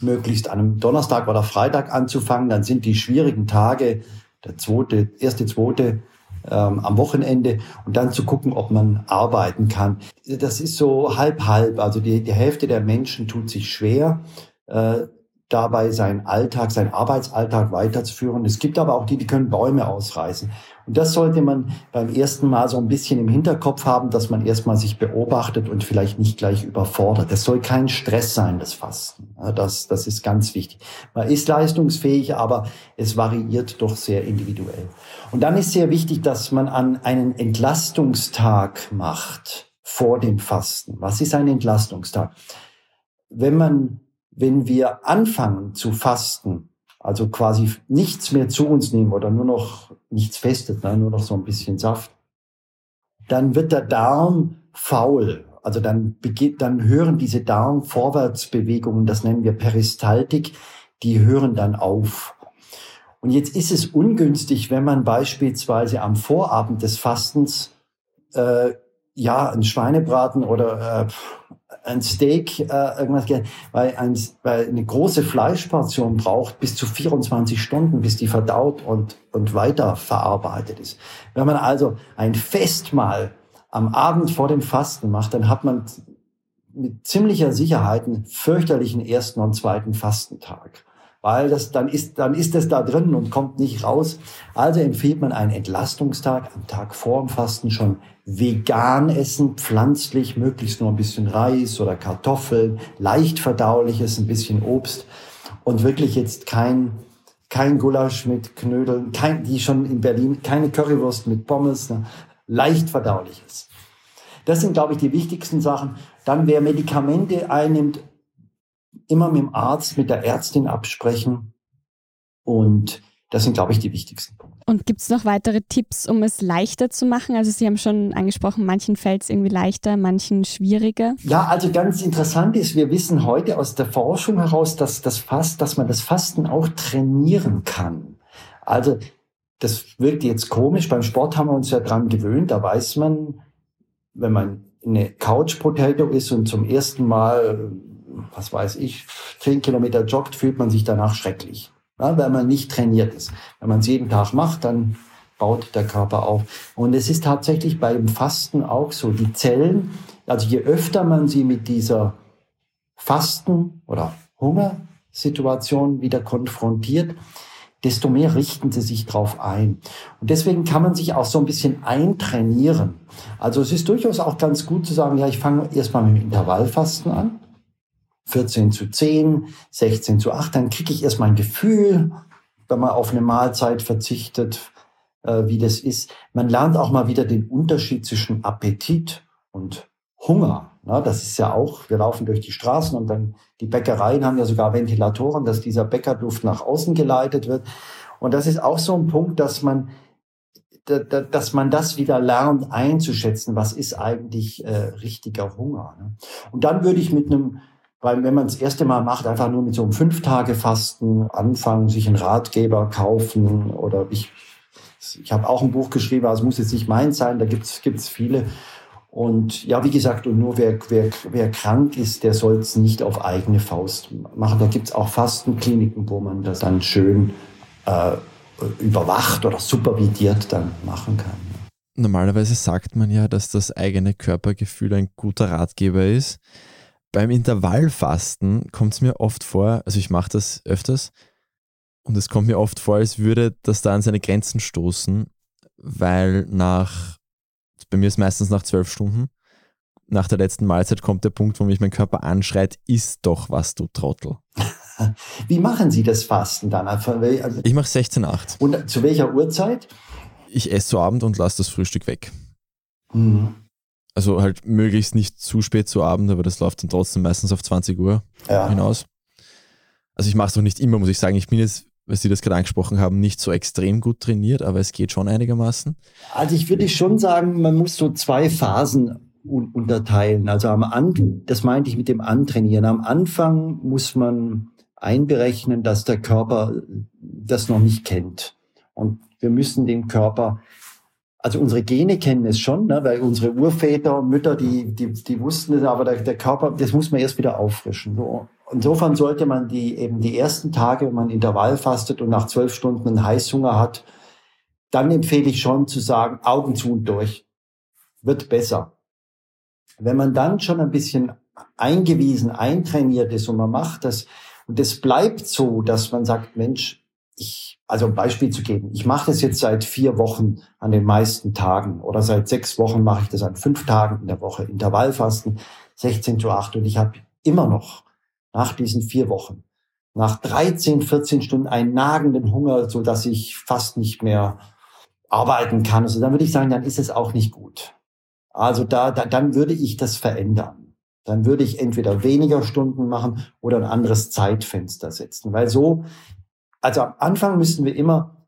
möglichst an einem Donnerstag oder Freitag anzufangen. Dann sind die schwierigen Tage, der zweite, erste, zweite ähm, am Wochenende und dann zu gucken, ob man arbeiten kann. Das ist so halb halb. Also die, die Hälfte der Menschen tut sich schwer. Äh, dabei seinen Alltag, seinen Arbeitsalltag weiterzuführen. Es gibt aber auch die, die können Bäume ausreißen. Und das sollte man beim ersten Mal so ein bisschen im Hinterkopf haben, dass man erstmal sich beobachtet und vielleicht nicht gleich überfordert. Das soll kein Stress sein, das Fasten. Das, das ist ganz wichtig. Man ist leistungsfähig, aber es variiert doch sehr individuell. Und dann ist sehr wichtig, dass man an einen Entlastungstag macht vor dem Fasten. Was ist ein Entlastungstag? Wenn man, wenn wir anfangen zu fasten, also quasi nichts mehr zu uns nehmen oder nur noch nichts Festes, ne, nur noch so ein bisschen Saft, dann wird der Darm faul. Also dann beginnt, dann hören diese Darmvorwärtsbewegungen, das nennen wir Peristaltik, die hören dann auf. Und jetzt ist es ungünstig, wenn man beispielsweise am Vorabend des Fastens äh, ja ein Schweinebraten oder äh, ein Steak, äh, irgendwas, weil, ein, weil eine große Fleischportion braucht bis zu 24 Stunden, bis die verdaut und, und weiter verarbeitet ist. Wenn man also ein Festmahl am Abend vor dem Fasten macht, dann hat man mit ziemlicher Sicherheit einen fürchterlichen ersten und zweiten Fastentag weil das dann ist dann ist es da drin und kommt nicht raus. Also empfiehlt man einen Entlastungstag am Tag vor dem Fasten schon vegan essen, pflanzlich, möglichst nur ein bisschen Reis oder Kartoffeln, leicht verdauliches, ein bisschen Obst und wirklich jetzt kein kein Gulasch mit Knödeln, kein die schon in Berlin keine Currywurst mit Pommes, ne, leicht verdauliches. Das sind glaube ich die wichtigsten Sachen. Dann wer Medikamente einnimmt, immer mit dem Arzt, mit der Ärztin absprechen. Und das sind, glaube ich, die wichtigsten Punkte. Und gibt es noch weitere Tipps, um es leichter zu machen? Also Sie haben schon angesprochen, manchen fällt es irgendwie leichter, manchen schwieriger. Ja, also ganz interessant ist, wir wissen heute aus der Forschung heraus, dass das Fast, dass man das Fasten auch trainieren kann. Also das wirkt jetzt komisch. Beim Sport haben wir uns ja dran gewöhnt. Da weiß man, wenn man eine Couch Potato ist und zum ersten Mal was weiß ich, zehn Kilometer joggt, fühlt man sich danach schrecklich, ja, weil man nicht trainiert ist. Wenn man es jeden Tag macht, dann baut der Körper auf. Und es ist tatsächlich beim Fasten auch so. Die Zellen, also je öfter man sie mit dieser Fasten- oder Hungersituation wieder konfrontiert, desto mehr richten sie sich drauf ein. Und deswegen kann man sich auch so ein bisschen eintrainieren. Also es ist durchaus auch ganz gut zu sagen, ja, ich fange erstmal mit dem Intervallfasten an. 14 zu 10, 16 zu 8, dann kriege ich erstmal ein Gefühl, wenn man auf eine Mahlzeit verzichtet, äh, wie das ist. Man lernt auch mal wieder den Unterschied zwischen Appetit und Hunger. Na, das ist ja auch, wir laufen durch die Straßen und dann die Bäckereien haben ja sogar Ventilatoren, dass dieser Bäckerduft nach außen geleitet wird. Und das ist auch so ein Punkt, dass man dass man das wieder lernt einzuschätzen, was ist eigentlich äh, richtiger Hunger. Ne? Und dann würde ich mit einem weil wenn man das erste Mal macht, einfach nur mit so einem Fünf-Tage-Fasten anfangen, sich einen Ratgeber kaufen oder ich, ich habe auch ein Buch geschrieben, also es muss jetzt nicht meins sein, da gibt's gibt's viele. Und ja, wie gesagt, und nur wer, wer, wer krank ist, der soll es nicht auf eigene Faust machen. Da gibt's auch Fastenkliniken, wo man das dann schön äh, überwacht oder supervidiert dann machen kann. Normalerweise sagt man ja, dass das eigene Körpergefühl ein guter Ratgeber ist beim Intervallfasten kommt es mir oft vor, also ich mache das öfters, und es kommt mir oft vor, als würde das da an seine Grenzen stoßen, weil nach, bei mir ist meistens nach zwölf Stunden, nach der letzten Mahlzeit kommt der Punkt, wo mich mein Körper anschreit, isst doch was, du Trottel. Wie machen Sie das Fasten dann? Also, also ich mache 16,8. Und zu welcher Uhrzeit? Ich esse zu Abend und lasse das Frühstück weg. Mhm. Also halt möglichst nicht zu spät zu Abend, aber das läuft dann trotzdem meistens auf 20 Uhr ja. hinaus. Also ich mache es auch nicht immer, muss ich sagen. Ich bin jetzt, weil Sie das gerade angesprochen haben, nicht so extrem gut trainiert, aber es geht schon einigermaßen. Also ich würde schon sagen, man muss so zwei Phasen unterteilen. Also am An das meinte ich mit dem Antrainieren. Am Anfang muss man einberechnen, dass der Körper das noch nicht kennt. Und wir müssen dem Körper also unsere Gene kennen es schon, ne, weil unsere Urväter und Mütter, die, die, die wussten es, aber der, der Körper, das muss man erst wieder auffrischen. So. Insofern sollte man die eben die ersten Tage, wenn man Intervall fastet und nach zwölf Stunden einen Heißhunger hat, dann empfehle ich schon zu sagen, Augen zu und durch. Wird besser. Wenn man dann schon ein bisschen eingewiesen, eintrainiert ist und man macht das, und es bleibt so, dass man sagt, Mensch, ich also ein Beispiel zu geben, ich mache das jetzt seit vier Wochen an den meisten Tagen oder seit sechs Wochen mache ich das an fünf Tagen in der Woche, Intervallfasten, 16 zu 8 und ich habe immer noch nach diesen vier Wochen, nach 13, 14 Stunden einen nagenden Hunger, so dass ich fast nicht mehr arbeiten kann. Also dann würde ich sagen, dann ist es auch nicht gut. Also da, da dann würde ich das verändern. Dann würde ich entweder weniger Stunden machen oder ein anderes Zeitfenster setzen, weil so also am Anfang müssen wir immer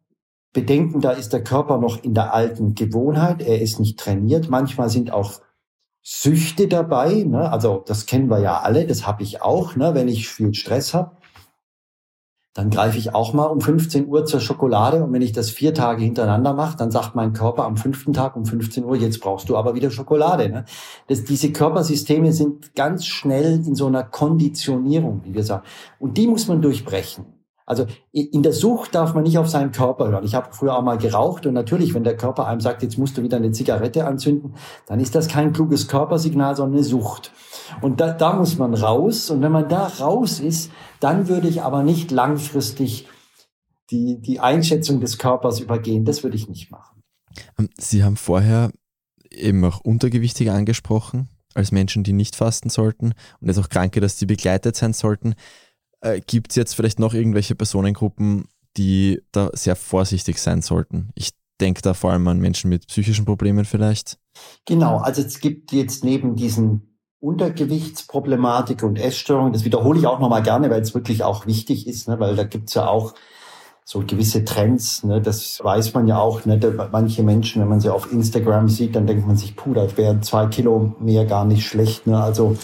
bedenken, da ist der Körper noch in der alten Gewohnheit, er ist nicht trainiert. Manchmal sind auch Süchte dabei, ne? also das kennen wir ja alle, das habe ich auch, ne? wenn ich viel Stress habe. dann greife ich auch mal um 15 Uhr zur Schokolade und wenn ich das vier Tage hintereinander mache, dann sagt mein Körper am fünften Tag um 15 Uhr, jetzt brauchst du aber wieder Schokolade. Ne? Das, diese Körpersysteme sind ganz schnell in so einer Konditionierung, wie wir sagen. Und die muss man durchbrechen. Also in der Sucht darf man nicht auf seinen Körper hören. Ich habe früher auch mal geraucht und natürlich, wenn der Körper einem sagt, jetzt musst du wieder eine Zigarette anzünden, dann ist das kein kluges Körpersignal, sondern eine Sucht. Und da, da muss man raus. Und wenn man da raus ist, dann würde ich aber nicht langfristig die, die Einschätzung des Körpers übergehen. Das würde ich nicht machen. Ähm, Sie haben vorher eben auch Untergewichtige angesprochen, als Menschen, die nicht fasten sollten und jetzt auch Kranke, dass sie begleitet sein sollten. Äh, Gibt es jetzt vielleicht noch irgendwelche Personengruppen, die da sehr vorsichtig sein sollten? Ich denke da vor allem an Menschen mit psychischen Problemen vielleicht. Genau, also es gibt jetzt neben diesen Untergewichtsproblematik und Essstörungen, das wiederhole ich auch nochmal gerne, weil es wirklich auch wichtig ist, ne, weil da gibt's ja auch so gewisse Trends, ne, das weiß man ja auch, ne, manche Menschen, wenn man sie auf Instagram sieht, dann denkt man sich, puh, da wären zwei Kilo mehr gar nicht schlecht. Ne, also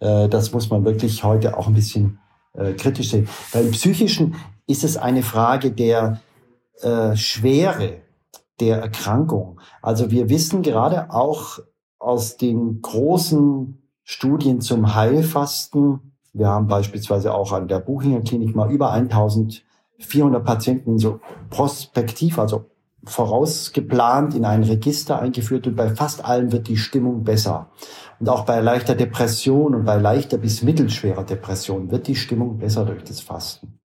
äh, das muss man wirklich heute auch ein bisschen äh, kritisch sehen. Beim Psychischen ist es eine Frage der äh, Schwere der Erkrankung. Also wir wissen gerade auch aus den großen Studien zum Heilfasten, wir haben beispielsweise auch an der Buchinger Klinik mal über 1400 Patienten so prospektiv, also vorausgeplant in ein Register eingeführt und bei fast allen wird die Stimmung besser. Und auch bei leichter Depression und bei leichter bis mittelschwerer Depression wird die Stimmung besser durch das Fasten.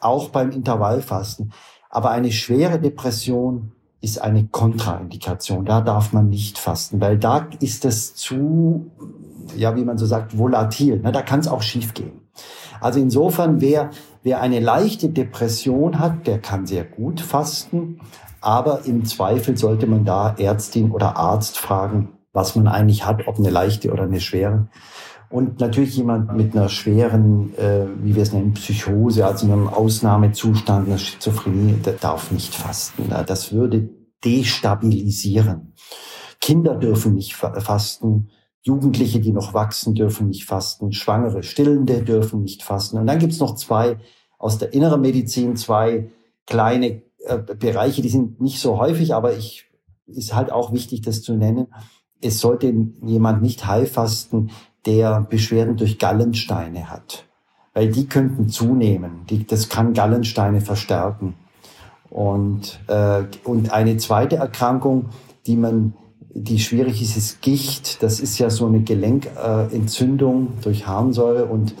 Auch beim Intervallfasten. Aber eine schwere Depression ist eine Kontraindikation. Da darf man nicht fasten, weil da ist es zu, ja, wie man so sagt, volatil. Da kann es auch schief gehen. Also insofern, wer, wer eine leichte Depression hat, der kann sehr gut fasten. Aber im Zweifel sollte man da Ärztin oder Arzt fragen, was man eigentlich hat, ob eine leichte oder eine schwere. Und natürlich jemand mit einer schweren, äh, wie wir es nennen, Psychose, also einem Ausnahmezustand, einer Schizophrenie, der darf nicht fasten. Das würde destabilisieren. Kinder dürfen nicht fasten. Jugendliche, die noch wachsen, dürfen nicht fasten. Schwangere, Stillende dürfen nicht fasten. Und dann gibt's noch zwei aus der inneren Medizin, zwei kleine äh, Bereiche, die sind nicht so häufig, aber ich ist halt auch wichtig, das zu nennen es sollte jemand nicht heilfasten, der Beschwerden durch Gallensteine hat, weil die könnten zunehmen. Die, das kann Gallensteine verstärken. Und, äh, und eine zweite Erkrankung, die man, die schwierig ist, ist Gicht. Das ist ja so eine Gelenkentzündung äh, durch Harnsäure und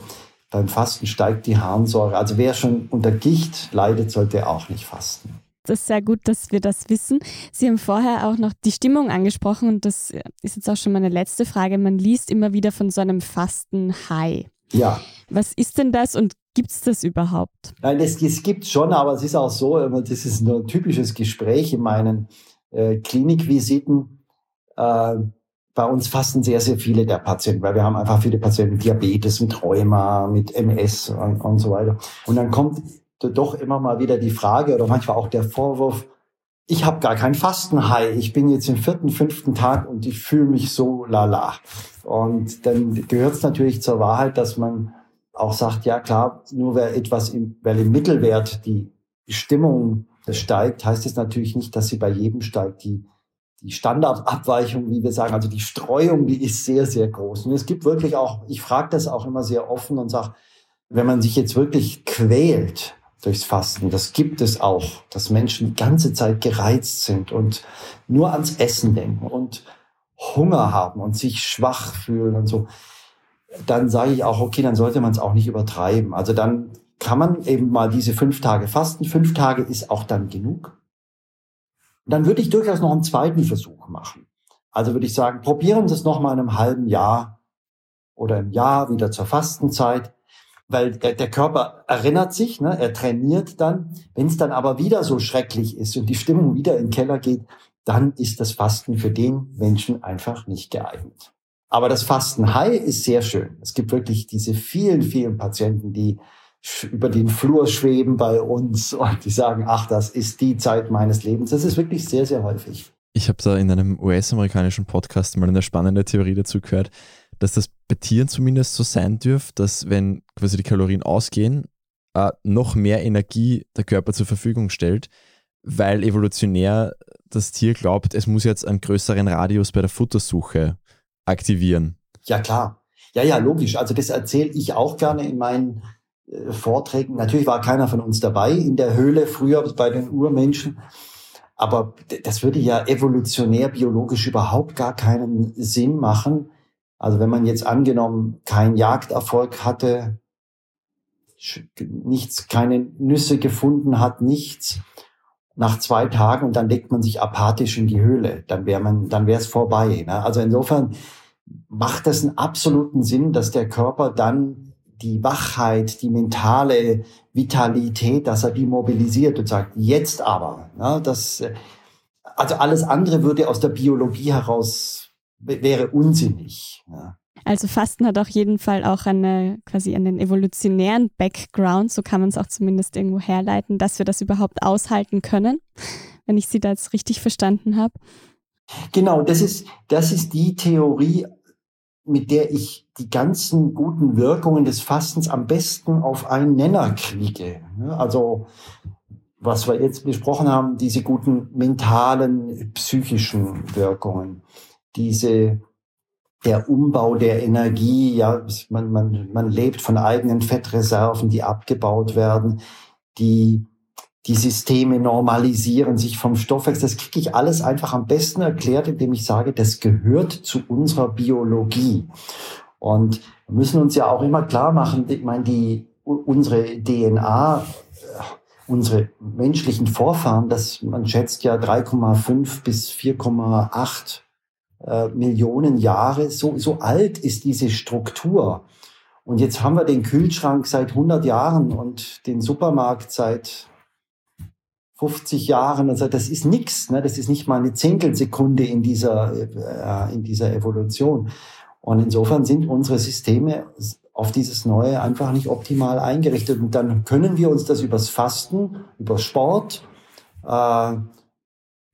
beim Fasten steigt die Harnsäure. Also wer schon unter Gicht leidet, sollte auch nicht fasten. Das ist sehr gut, dass wir das wissen. Sie haben vorher auch noch die Stimmung angesprochen und das ist jetzt auch schon meine letzte Frage. Man liest immer wieder von so einem Fasten-High. Ja. Was ist denn das und gibt es das überhaupt? Nein, es, es gibt schon, aber es ist auch so, das ist ein typisches Gespräch in meinen äh, Klinikvisiten. Äh, bei uns fasten sehr, sehr viele der Patienten, weil wir haben einfach viele Patienten mit Diabetes, mit Rheuma, mit MS und, und so weiter. Und dann kommt doch immer mal wieder die Frage oder manchmal auch der Vorwurf, ich habe gar kein Fastenhai, ich bin jetzt im vierten, fünften Tag und ich fühle mich so lala. Und dann gehört es natürlich zur Wahrheit, dass man auch sagt, ja klar, nur wer etwas im, weil im Mittelwert die Stimmung steigt, heißt es natürlich nicht, dass sie bei jedem steigt. Die, die Standardabweichung, wie wir sagen, also die Streuung, die ist sehr, sehr groß. Und es gibt wirklich auch, ich frage das auch immer sehr offen und sage, wenn man sich jetzt wirklich quält, durchs Fasten. Das gibt es auch, dass Menschen die ganze Zeit gereizt sind und nur ans Essen denken und Hunger haben und sich schwach fühlen und so. Dann sage ich auch, okay, dann sollte man es auch nicht übertreiben. Also dann kann man eben mal diese fünf Tage fasten. Fünf Tage ist auch dann genug. Dann würde ich durchaus noch einen zweiten Versuch machen. Also würde ich sagen, probieren Sie es noch mal in einem halben Jahr oder im Jahr wieder zur Fastenzeit weil der, der Körper erinnert sich, ne, er trainiert dann. Wenn es dann aber wieder so schrecklich ist und die Stimmung wieder in den Keller geht, dann ist das Fasten für den Menschen einfach nicht geeignet. Aber das Fasten High ist sehr schön. Es gibt wirklich diese vielen, vielen Patienten, die über den Flur schweben bei uns und die sagen, ach, das ist die Zeit meines Lebens. Das ist wirklich sehr, sehr häufig. Ich habe da in einem US-amerikanischen Podcast mal eine spannende Theorie dazu gehört, dass das bei Tieren zumindest so sein dürfte, dass wenn quasi die Kalorien ausgehen, äh, noch mehr Energie der Körper zur Verfügung stellt, weil evolutionär das Tier glaubt, es muss jetzt einen größeren Radius bei der Futtersuche aktivieren. Ja, klar. Ja, ja, logisch. Also das erzähle ich auch gerne in meinen äh, Vorträgen. Natürlich war keiner von uns dabei in der Höhle früher bei den Urmenschen. Aber das würde ja evolutionär, biologisch überhaupt gar keinen Sinn machen. Also wenn man jetzt angenommen keinen Jagderfolg hatte, nichts, keine Nüsse gefunden hat, nichts, nach zwei Tagen und dann legt man sich apathisch in die Höhle, dann wäre man, dann wäre es vorbei. Ne? Also insofern macht das einen absoluten Sinn, dass der Körper dann die Wachheit, die mentale Vitalität, dass er die mobilisiert und sagt, jetzt aber. Ne? Das, also alles andere würde aus der Biologie heraus, wäre unsinnig. Ne? Also Fasten hat auf jeden Fall auch eine, quasi einen evolutionären Background, so kann man es auch zumindest irgendwo herleiten, dass wir das überhaupt aushalten können, wenn ich Sie da jetzt richtig verstanden habe. Genau, das ist, das ist die Theorie, mit der ich die ganzen guten Wirkungen des Fastens am besten auf einen Nenner kriege. Also, was wir jetzt besprochen haben, diese guten mentalen, psychischen Wirkungen, diese der Umbau der Energie, ja, man, man, man lebt von eigenen Fettreserven, die abgebaut werden, die, die Systeme normalisieren sich vom Stoffwechsel. Das kriege ich alles einfach am besten erklärt, indem ich sage, das gehört zu unserer Biologie. Und wir müssen uns ja auch immer klar machen, ich meine, die, unsere DNA, unsere menschlichen Vorfahren, das, man schätzt ja 3,5 bis 4,8 äh, Millionen Jahre. So, so alt ist diese Struktur. Und jetzt haben wir den Kühlschrank seit 100 Jahren und den Supermarkt seit 50 Jahren. Also das ist nichts. Ne? Das ist nicht mal eine Zehntelsekunde in dieser, äh, in dieser Evolution. Und insofern sind unsere Systeme auf dieses Neue einfach nicht optimal eingerichtet. Und dann können wir uns das übers Fasten, über Sport, äh,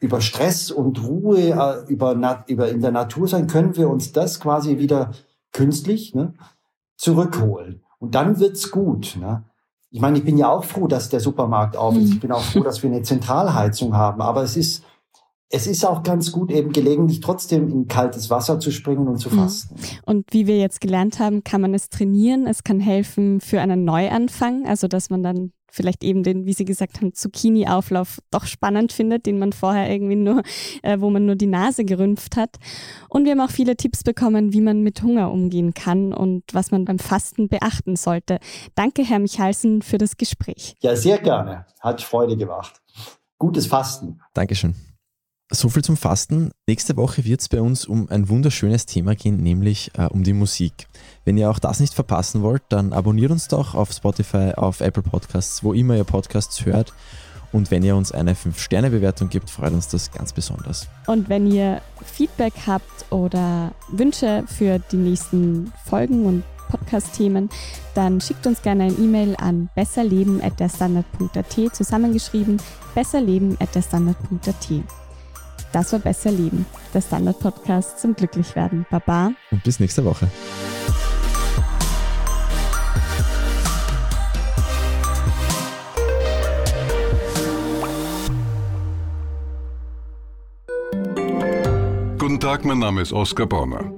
über Stress und Ruhe, äh, über, über in der Natur sein, können wir uns das quasi wieder künstlich ne, zurückholen. Und dann wird's gut. Ne? Ich meine, ich bin ja auch froh, dass der Supermarkt auf ist. Mhm. Ich bin auch froh, dass wir eine Zentralheizung haben. Aber es ist, es ist auch ganz gut, eben gelegentlich trotzdem in kaltes Wasser zu springen und zu mhm. fasten. Und wie wir jetzt gelernt haben, kann man es trainieren. Es kann helfen für einen Neuanfang, also dass man dann vielleicht eben den, wie Sie gesagt haben, Zucchini-Auflauf doch spannend findet, den man vorher irgendwie nur, äh, wo man nur die Nase gerümpft hat. Und wir haben auch viele Tipps bekommen, wie man mit Hunger umgehen kann und was man beim Fasten beachten sollte. Danke, Herr Michalsen, für das Gespräch. Ja, sehr gerne. Hat Freude gemacht. Gutes Fasten. Dankeschön. So viel zum Fasten. Nächste Woche wird es bei uns um ein wunderschönes Thema gehen, nämlich äh, um die Musik. Wenn ihr auch das nicht verpassen wollt, dann abonniert uns doch auf Spotify, auf Apple Podcasts, wo immer ihr Podcasts hört. Und wenn ihr uns eine 5-Sterne-Bewertung gibt, freut uns das ganz besonders. Und wenn ihr Feedback habt oder Wünsche für die nächsten Folgen und Podcast-Themen, dann schickt uns gerne ein E-Mail an besserleben.derstandard.at zusammengeschrieben besserleben.derstandard.at. Das war Besser Leben, der Standard-Podcast zum Glücklichwerden. Baba. Und bis nächste Woche. Guten Tag, mein Name ist Oskar Bonner.